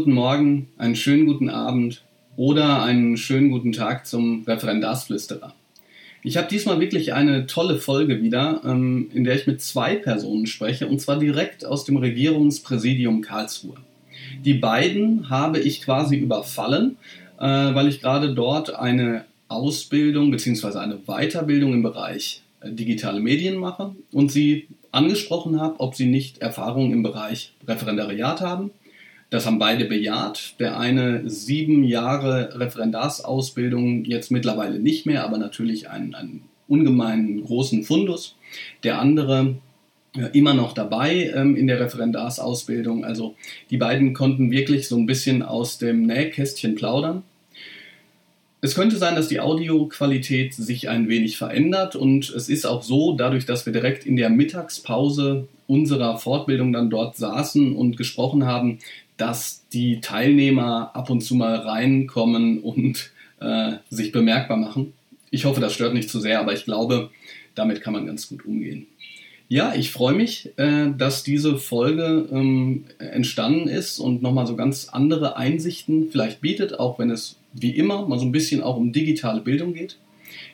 Guten Morgen, einen schönen guten Abend oder einen schönen guten Tag zum Referendarsflüsterer. Ich habe diesmal wirklich eine tolle Folge wieder, ähm, in der ich mit zwei Personen spreche, und zwar direkt aus dem Regierungspräsidium Karlsruhe. Die beiden habe ich quasi überfallen, äh, weil ich gerade dort eine Ausbildung bzw. eine Weiterbildung im Bereich äh, digitale Medien mache und sie angesprochen habe, ob sie nicht Erfahrung im Bereich Referendariat haben das haben beide bejaht. Der eine sieben Jahre Referendarsausbildung, jetzt mittlerweile nicht mehr, aber natürlich einen, einen ungemeinen großen Fundus. Der andere immer noch dabei ähm, in der Referendarsausbildung. Also die beiden konnten wirklich so ein bisschen aus dem Nähkästchen plaudern. Es könnte sein, dass die Audioqualität sich ein wenig verändert und es ist auch so, dadurch, dass wir direkt in der Mittagspause unserer Fortbildung dann dort saßen und gesprochen haben, dass die Teilnehmer ab und zu mal reinkommen und äh, sich bemerkbar machen. Ich hoffe, das stört nicht zu sehr, aber ich glaube, damit kann man ganz gut umgehen. Ja, ich freue mich, äh, dass diese Folge ähm, entstanden ist und nochmal so ganz andere Einsichten vielleicht bietet, auch wenn es wie immer mal so ein bisschen auch um digitale Bildung geht.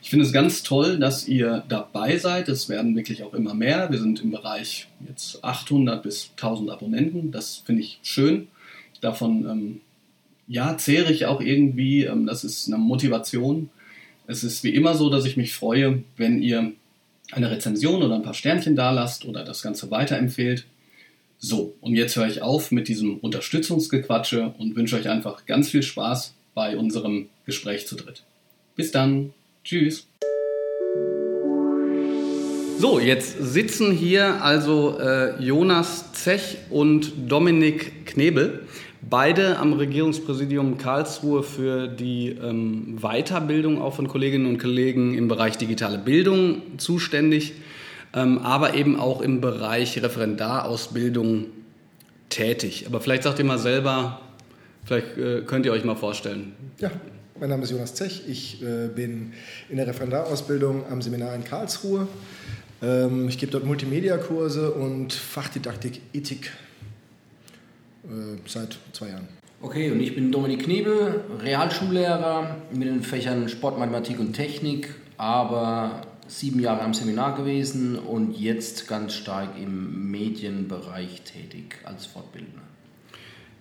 Ich finde es ganz toll, dass ihr dabei seid. Es werden wirklich auch immer mehr. Wir sind im Bereich jetzt 800 bis 1000 Abonnenten. Das finde ich schön davon, ähm, ja, zehre ich auch irgendwie. Ähm, das ist eine Motivation. Es ist wie immer so, dass ich mich freue, wenn ihr eine Rezension oder ein paar Sternchen da lasst oder das Ganze weiterempfehlt. So, und jetzt höre ich auf mit diesem Unterstützungsgequatsche und wünsche euch einfach ganz viel Spaß bei unserem Gespräch zu dritt. Bis dann. Tschüss. So, jetzt sitzen hier also äh, Jonas Zech und Dominik Knebel. Beide am Regierungspräsidium Karlsruhe für die ähm, Weiterbildung auch von Kolleginnen und Kollegen im Bereich digitale Bildung zuständig, ähm, aber eben auch im Bereich Referendarausbildung tätig. Aber vielleicht sagt ihr mal selber, vielleicht äh, könnt ihr euch mal vorstellen. Ja, mein Name ist Jonas Zech. Ich äh, bin in der Referendarausbildung am Seminar in Karlsruhe. Ähm, ich gebe dort Multimedia-Kurse und Fachdidaktik Ethik äh, seit zwei Jahren. Okay, und ich bin Dominik Knebel, Realschullehrer mit den Fächern Sport, Mathematik und Technik, aber sieben Jahre am Seminar gewesen und jetzt ganz stark im Medienbereich tätig als Fortbildner.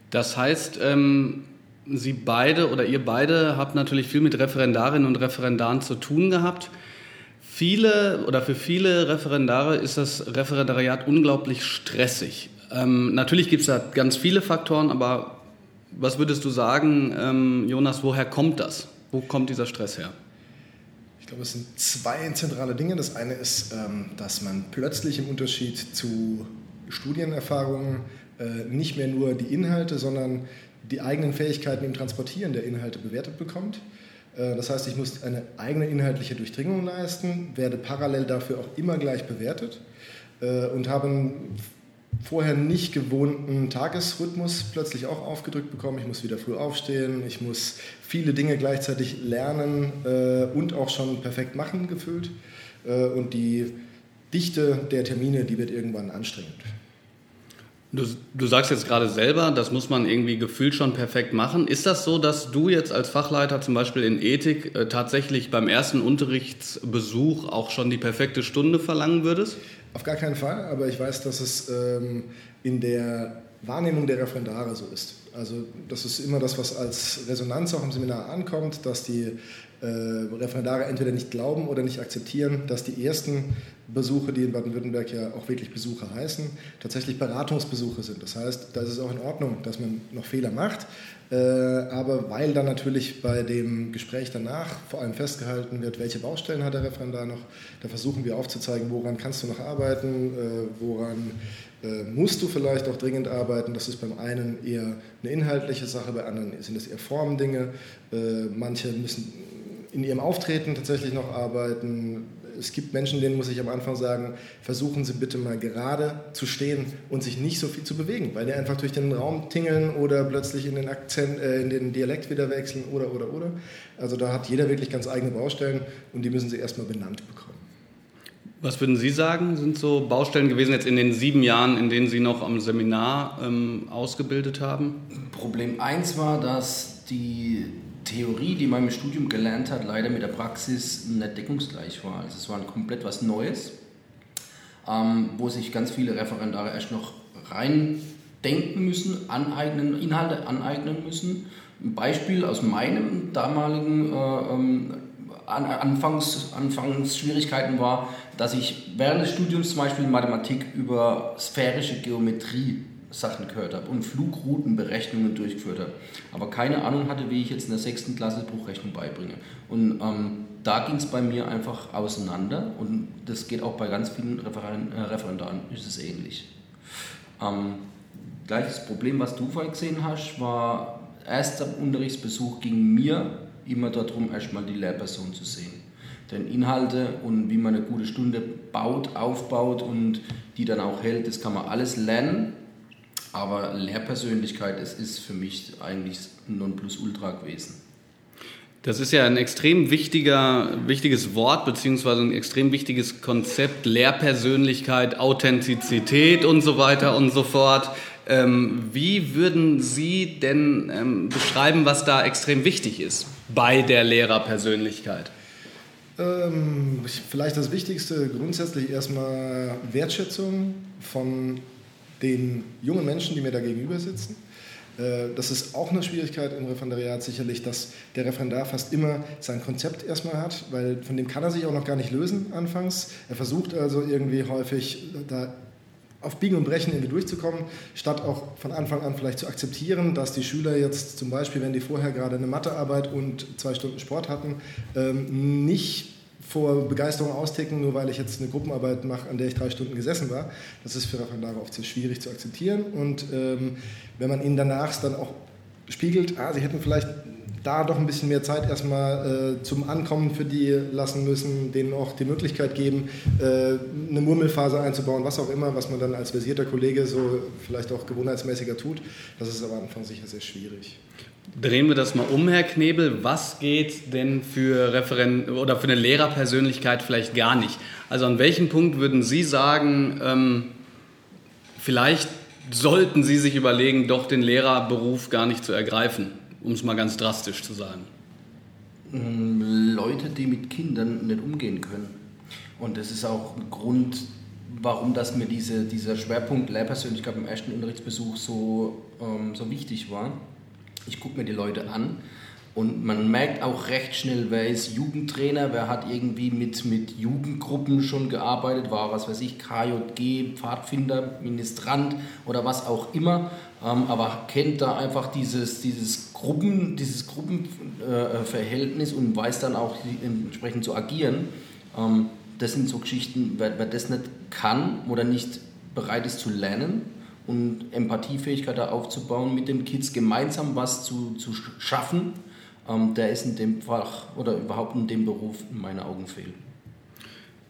Das heißt, ähm, Sie beide oder ihr beide habt natürlich viel mit Referendarinnen und Referendaren zu tun gehabt. Viele oder für viele Referendare ist das Referendariat unglaublich stressig. Ähm, natürlich gibt es da ganz viele Faktoren, aber was würdest du sagen, ähm, Jonas, woher kommt das? Wo kommt dieser Stress her? Ich glaube, es sind zwei zentrale Dinge. Das eine ist, ähm, dass man plötzlich im Unterschied zu Studienerfahrungen äh, nicht mehr nur die Inhalte, sondern die eigenen Fähigkeiten im Transportieren der Inhalte bewertet bekommt. Äh, das heißt, ich muss eine eigene inhaltliche Durchdringung leisten, werde parallel dafür auch immer gleich bewertet äh, und habe vorher nicht gewohnten Tagesrhythmus plötzlich auch aufgedrückt bekommen. Ich muss wieder früh aufstehen, ich muss viele Dinge gleichzeitig lernen äh, und auch schon perfekt machen gefühlt. Und die Dichte der Termine, die wird irgendwann anstrengend. Du, du, sagst jetzt gerade selber, das muss man irgendwie gefühlt schon perfekt machen. Ist das so, dass du jetzt als Fachleiter zum Beispiel in Ethik äh, tatsächlich beim ersten Unterrichtsbesuch auch schon die perfekte Stunde verlangen würdest? Auf gar keinen Fall, aber ich weiß, dass es ähm, in der Wahrnehmung der Referendare so ist. Also das ist immer das, was als Resonanz auch im Seminar ankommt, dass die äh, Referendare entweder nicht glauben oder nicht akzeptieren, dass die ersten Besuche, die in Baden-Württemberg ja auch wirklich Besuche heißen, tatsächlich Beratungsbesuche sind. Das heißt, da ist es auch in Ordnung, dass man noch Fehler macht, äh, aber weil dann natürlich bei dem Gespräch danach vor allem festgehalten wird, welche Baustellen hat der Referendar noch, da versuchen wir aufzuzeigen, woran kannst du noch arbeiten, äh, woran äh, musst du vielleicht auch dringend arbeiten. Das ist beim einen eher eine inhaltliche Sache, bei anderen sind es eher Formendinge. Manche müssen in ihrem Auftreten tatsächlich noch arbeiten es gibt Menschen, denen muss ich am Anfang sagen, versuchen Sie bitte mal gerade zu stehen und sich nicht so viel zu bewegen, weil die einfach durch den Raum tingeln oder plötzlich in den Akzent, äh, in den Dialekt wieder wechseln oder oder oder. Also da hat jeder wirklich ganz eigene Baustellen und die müssen sie erstmal benannt bekommen. Was würden Sie sagen, sind so Baustellen gewesen jetzt in den sieben Jahren, in denen Sie noch am Seminar ähm, ausgebildet haben? Problem 1 war, dass die Theorie, die man im Studium gelernt hat, leider mit der Praxis nicht deckungsgleich war. Also es war komplett was Neues, ähm, wo sich ganz viele Referendare erst noch rein denken müssen, aneignen, Inhalte aneignen müssen. Ein Beispiel aus meinem damaligen äh, ähm, Anfangs, Anfangsschwierigkeiten war, dass ich während des Studiums zum Beispiel Mathematik über sphärische Geometrie Sachen gehört habe und Flugroutenberechnungen durchgeführt habe, aber keine Ahnung hatte, wie ich jetzt in der sechsten Klasse Bruchrechnung beibringe. Und ähm, da ging es bei mir einfach auseinander und das geht auch bei ganz vielen äh, Referendaren, ist es ähnlich. Ähm, gleiches Problem, was du vorhin gesehen hast, war, erster Unterrichtsbesuch ging mir immer darum, erstmal die Lehrperson zu sehen. Denn Inhalte und wie man eine gute Stunde baut, aufbaut und die dann auch hält, das kann man alles lernen. Aber Lehrpersönlichkeit, es ist für mich eigentlich ein Nonplusultra gewesen. Das ist ja ein extrem wichtiger, wichtiges Wort beziehungsweise ein extrem wichtiges Konzept, Lehrpersönlichkeit, Authentizität und so weiter und so fort. Ähm, wie würden Sie denn ähm, beschreiben, was da extrem wichtig ist bei der Lehrerpersönlichkeit? Ähm, vielleicht das Wichtigste grundsätzlich erstmal Wertschätzung von den jungen Menschen, die mir da gegenüber sitzen. Äh, das ist auch eine Schwierigkeit im Referendariat sicherlich, dass der Referendar fast immer sein Konzept erstmal hat, weil von dem kann er sich auch noch gar nicht lösen anfangs. Er versucht also irgendwie häufig da auf Biegen und Brechen irgendwie durchzukommen, statt auch von Anfang an vielleicht zu akzeptieren, dass die Schüler jetzt zum Beispiel, wenn die vorher gerade eine Mathearbeit und zwei Stunden Sport hatten, ähm, nicht vor Begeisterung austicken, nur weil ich jetzt eine Gruppenarbeit mache, an der ich drei Stunden gesessen war. Das ist für Referendare oft sehr schwierig zu akzeptieren. Und ähm, wenn man ihnen danach dann auch spiegelt, ah, sie hätten vielleicht da doch ein bisschen mehr Zeit erstmal äh, zum Ankommen für die lassen müssen, denen auch die Möglichkeit geben, äh, eine Murmelphase einzubauen, was auch immer, was man dann als versierter Kollege so vielleicht auch gewohnheitsmäßiger tut. Das ist am Anfang sicher sehr schwierig. Drehen wir das mal um, Herr Knebel. Was geht denn für Referent oder für eine Lehrerpersönlichkeit vielleicht gar nicht? Also an welchem Punkt würden Sie sagen, ähm, vielleicht sollten Sie sich überlegen, doch den Lehrerberuf gar nicht zu ergreifen? um es mal ganz drastisch zu sagen? Mm, Leute, die mit Kindern nicht umgehen können. Und das ist auch ein Grund, warum das mir diese, dieser Schwerpunkt Lehrpersönlichkeit im ersten Unterrichtsbesuch so, ähm, so wichtig war. Ich gucke mir die Leute an und man merkt auch recht schnell, wer ist Jugendtrainer, wer hat irgendwie mit, mit Jugendgruppen schon gearbeitet, war was weiß ich, KJG, Pfadfinder, Ministrant oder was auch immer, ähm, aber kennt da einfach dieses, dieses, Gruppen, dieses Gruppenverhältnis äh, und weiß dann auch entsprechend zu agieren. Ähm, das sind so Geschichten, wer, wer das nicht kann oder nicht bereit ist zu lernen, und Empathiefähigkeit da aufzubauen, mit den Kids gemeinsam was zu, zu schaffen, ähm, der ist in dem Fach oder überhaupt in dem Beruf in meinen Augen fehl.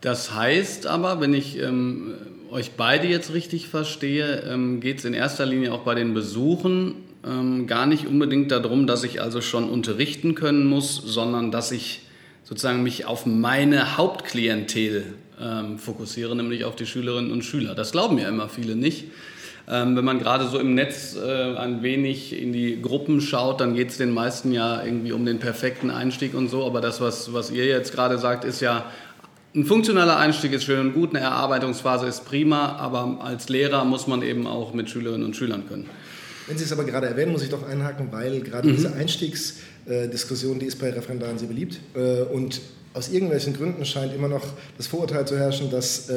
Das heißt aber, wenn ich ähm, euch beide jetzt richtig verstehe, ähm, geht es in erster Linie auch bei den Besuchen ähm, gar nicht unbedingt darum, dass ich also schon unterrichten können muss, sondern dass ich sozusagen mich auf meine Hauptklientel ähm, fokussiere, nämlich auf die Schülerinnen und Schüler. Das glauben ja immer viele nicht. Ähm, wenn man gerade so im Netz äh, ein wenig in die Gruppen schaut, dann geht es den meisten ja irgendwie um den perfekten Einstieg und so. Aber das, was, was ihr jetzt gerade sagt, ist ja, ein funktionaler Einstieg ist schön und gut, eine Erarbeitungsphase ist prima, aber als Lehrer muss man eben auch mit Schülerinnen und Schülern können. Wenn Sie es aber gerade erwähnen, muss ich doch einhaken, weil gerade mhm. diese Einstiegsdiskussion, die ist bei Referendaren sehr beliebt äh, und aus irgendwelchen Gründen scheint immer noch das Vorurteil zu herrschen, dass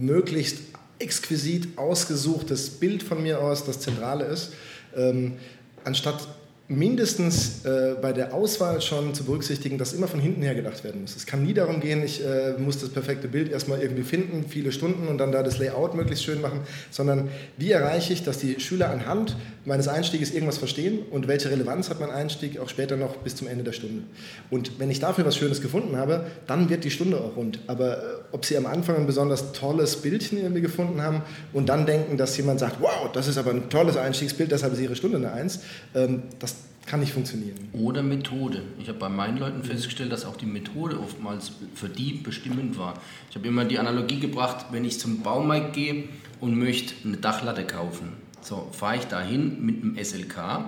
möglichst exquisit ausgesuchtes Bild von mir aus das Zentrale ist, ähm, anstatt mindestens äh, bei der Auswahl schon zu berücksichtigen, dass immer von hinten her gedacht werden muss. Es kann nie darum gehen, ich äh, muss das perfekte Bild erstmal irgendwie finden, viele Stunden und dann da das Layout möglichst schön machen, sondern wie erreiche ich, dass die Schüler anhand meines Einstieges irgendwas verstehen und welche Relevanz hat mein Einstieg auch später noch bis zum Ende der Stunde. Und wenn ich dafür was Schönes gefunden habe, dann wird die Stunde auch rund. Aber äh, ob Sie am Anfang ein besonders tolles Bildchen irgendwie gefunden haben und dann denken, dass jemand sagt, wow, das ist aber ein tolles Einstiegsbild, deshalb ist Ihre Stunde eine Eins, ähm, das kann nicht funktionieren. Oder Methode. Ich habe bei meinen Leuten festgestellt, dass auch die Methode oftmals für die bestimmend war. Ich habe immer die Analogie gebracht, wenn ich zum Baumarkt gehe und möchte eine Dachlatte kaufen. So, fahre ich dahin mit einem SLK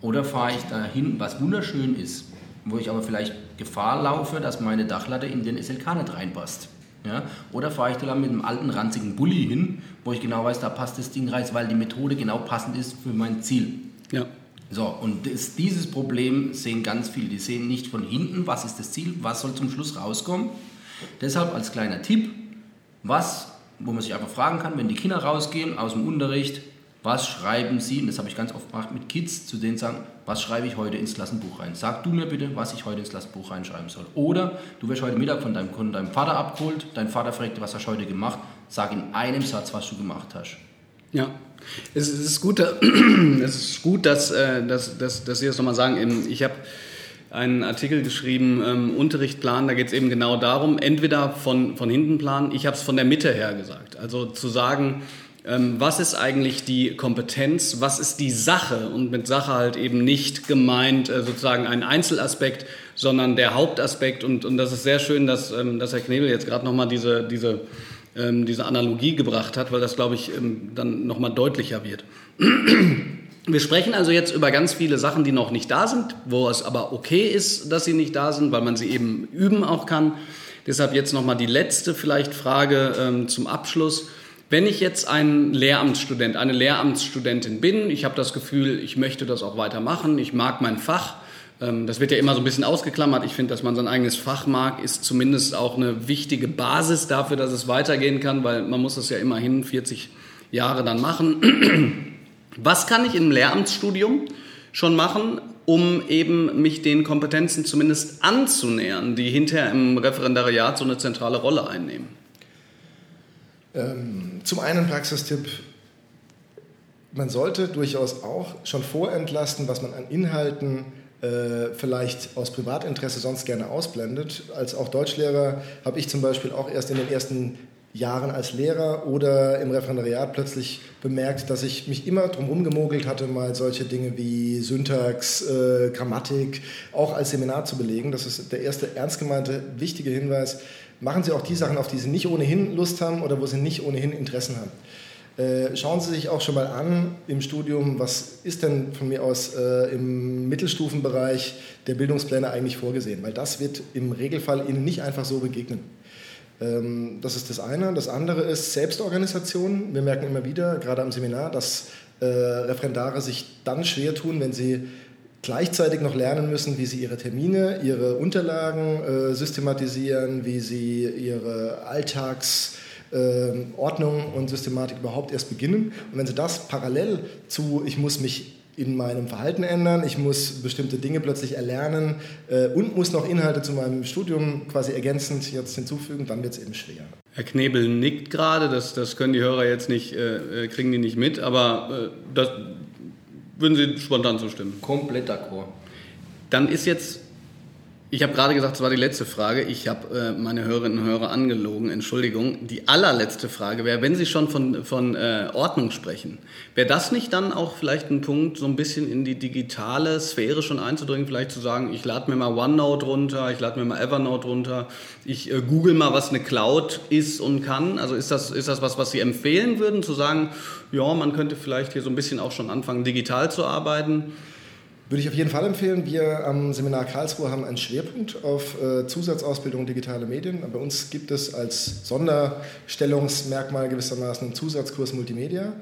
oder fahre ich dahin, was wunderschön ist, wo ich aber vielleicht Gefahr laufe, dass meine Dachlatte in den SLK nicht reinpasst. Ja? Oder fahre ich da mit einem alten, ranzigen Bulli hin, wo ich genau weiß, da passt das Ding rein, weil die Methode genau passend ist für mein Ziel. Ja. So, und das, dieses Problem sehen ganz viele. Die sehen nicht von hinten, was ist das Ziel, was soll zum Schluss rauskommen. Deshalb als kleiner Tipp, was, wo man sich einfach fragen kann, wenn die Kinder rausgehen aus dem Unterricht, was schreiben sie, und das habe ich ganz oft gemacht mit Kids, zu denen sagen, was schreibe ich heute ins Klassenbuch rein? Sag du mir bitte, was ich heute ins Klassenbuch reinschreiben soll. Oder du wirst heute Mittag von deinem Kunden, deinem Vater abgeholt, dein Vater fragt, was hast du heute gemacht, sag in einem Satz, was du gemacht hast. Ja, es ist gut, es ist gut dass, äh, dass, dass, dass Sie das nochmal sagen. Ich habe einen Artikel geschrieben, ähm, Unterricht planen, da geht es eben genau darum, entweder von, von hinten planen, ich habe es von der Mitte her gesagt. Also zu sagen, ähm, was ist eigentlich die Kompetenz, was ist die Sache? Und mit Sache halt eben nicht gemeint äh, sozusagen ein Einzelaspekt, sondern der Hauptaspekt. Und, und das ist sehr schön, dass, ähm, dass Herr Knebel jetzt gerade nochmal diese, diese, ähm, diese Analogie gebracht hat, weil das, glaube ich, dann nochmal deutlicher wird. Wir sprechen also jetzt über ganz viele Sachen, die noch nicht da sind, wo es aber okay ist, dass sie nicht da sind, weil man sie eben üben auch kann. Deshalb jetzt nochmal die letzte vielleicht Frage ähm, zum Abschluss. Wenn ich jetzt ein Lehramtsstudent, eine Lehramtsstudentin bin, ich habe das Gefühl, ich möchte das auch weitermachen, ich mag mein Fach, ähm, das wird ja immer so ein bisschen ausgeklammert. Ich finde, dass man sein eigenes Fach mag, ist zumindest auch eine wichtige Basis dafür, dass es weitergehen kann, weil man muss das ja immerhin 40 Jahre dann machen. Was kann ich im Lehramtsstudium schon machen, um eben mich den Kompetenzen zumindest anzunähern, die hinterher im Referendariat so eine zentrale Rolle einnehmen? Ähm, zum einen Praxistipp, man sollte durchaus auch schon vorentlasten, was man an Inhalten äh, vielleicht aus Privatinteresse sonst gerne ausblendet. Als auch Deutschlehrer habe ich zum Beispiel auch erst in den ersten Jahren als Lehrer oder im Referendariat plötzlich bemerkt, dass ich mich immer drum gemogelt hatte, mal solche Dinge wie Syntax, äh, Grammatik auch als Seminar zu belegen. Das ist der erste ernst gemeinte, wichtige Hinweis machen Sie auch die Sachen, auf die Sie nicht ohnehin Lust haben oder wo Sie nicht ohnehin Interessen haben. Äh, schauen Sie sich auch schon mal an im Studium, was ist denn von mir aus äh, im Mittelstufenbereich der Bildungspläne eigentlich vorgesehen, weil das wird im Regelfall Ihnen nicht einfach so begegnen. Ähm, das ist das eine. Das andere ist Selbstorganisation. Wir merken immer wieder, gerade am Seminar, dass äh, Referendare sich dann schwer tun, wenn sie gleichzeitig noch lernen müssen, wie sie ihre Termine, ihre Unterlagen äh, systematisieren, wie sie ihre Alltagsordnung äh, und Systematik überhaupt erst beginnen. Und wenn sie das parallel zu, ich muss mich in meinem Verhalten ändern, ich muss bestimmte Dinge plötzlich erlernen äh, und muss noch Inhalte zu meinem Studium quasi ergänzend jetzt hinzufügen, dann wird es eben schwer. Herr Knebel nickt gerade, das, das können die Hörer jetzt nicht, äh, äh kriegen die nicht mit, aber äh, das, würden Sie spontan zustimmen? Komplett d'accord. Dann ist jetzt, ich habe gerade gesagt, es war die letzte Frage. Ich habe äh, meine Hörerinnen und Hörer angelogen, Entschuldigung. Die allerletzte Frage wäre, wenn Sie schon von, von äh, Ordnung sprechen, wäre das nicht dann auch vielleicht ein Punkt, so ein bisschen in die digitale Sphäre schon einzudringen, vielleicht zu sagen, ich lade mir mal OneNote runter, ich lade mir mal Evernote runter, ich äh, google mal, was eine Cloud ist und kann. Also ist das, ist das was, was Sie empfehlen würden, zu sagen, ja, man könnte vielleicht hier so ein bisschen auch schon anfangen, digital zu arbeiten. Würde ich auf jeden Fall empfehlen. Wir am Seminar Karlsruhe haben einen Schwerpunkt auf äh, Zusatzausbildung digitale Medien. Bei uns gibt es als Sonderstellungsmerkmal gewissermaßen einen Zusatzkurs Multimedia,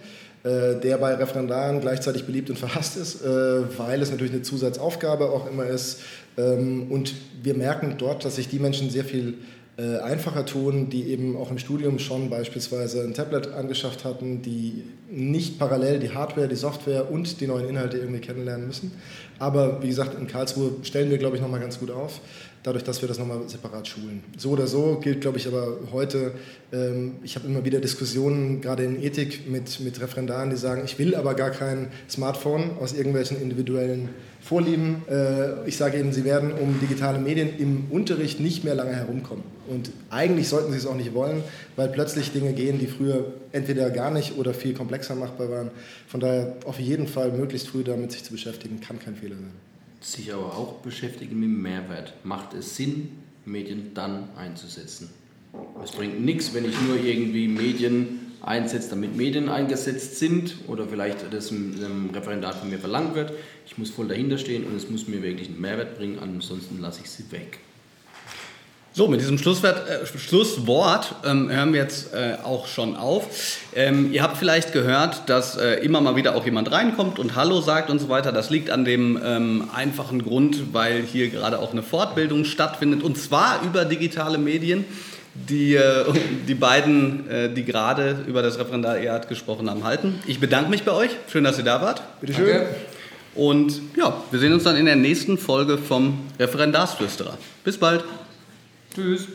äh, der bei Referendaren gleichzeitig beliebt und verhasst ist, äh, weil es natürlich eine Zusatzaufgabe auch immer ist. Ähm, und wir merken dort, dass sich die Menschen sehr viel äh, einfacher tun, die eben auch im Studium schon beispielsweise ein Tablet angeschafft hatten, die nicht parallel die Hardware, die Software und die neuen Inhalte irgendwie kennenlernen müssen. Aber wie gesagt, in Karlsruhe stellen wir, glaube ich, nochmal ganz gut auf. Dadurch, dass wir das nochmal separat schulen. So oder so gilt, glaube ich, aber heute, ähm, ich habe immer wieder Diskussionen, gerade in Ethik, mit, mit Referendaren, die sagen, ich will aber gar kein Smartphone aus irgendwelchen individuellen Vorlieben. Äh, ich sage Ihnen, Sie werden um digitale Medien im Unterricht nicht mehr lange herumkommen. Und eigentlich sollten Sie es auch nicht wollen, weil plötzlich Dinge gehen, die früher entweder gar nicht oder viel komplexer machbar waren. Von daher auf jeden Fall möglichst früh damit sich zu beschäftigen, kann kein Fehler sein. Sich aber auch beschäftigen mit dem Mehrwert. Macht es Sinn, Medien dann einzusetzen? Es bringt nichts, wenn ich nur irgendwie Medien einsetzt, damit Medien eingesetzt sind oder vielleicht das im Referendar von mir verlangt wird. Ich muss voll dahinter stehen und es muss mir wirklich einen Mehrwert bringen, ansonsten lasse ich sie weg. So, mit diesem Schlusswort, äh, Schlusswort ähm, hören wir jetzt äh, auch schon auf. Ähm, ihr habt vielleicht gehört, dass äh, immer mal wieder auch jemand reinkommt und Hallo sagt und so weiter. Das liegt an dem ähm, einfachen Grund, weil hier gerade auch eine Fortbildung stattfindet und zwar über digitale Medien die, äh, die beiden, äh, die gerade über das Referendariat gesprochen haben, halten. Ich bedanke mich bei euch. Schön, dass ihr da wart. Bitte schön. Danke. Und ja, wir sehen uns dann in der nächsten Folge vom Referendarsflüsterer. Bis bald. Tschüss.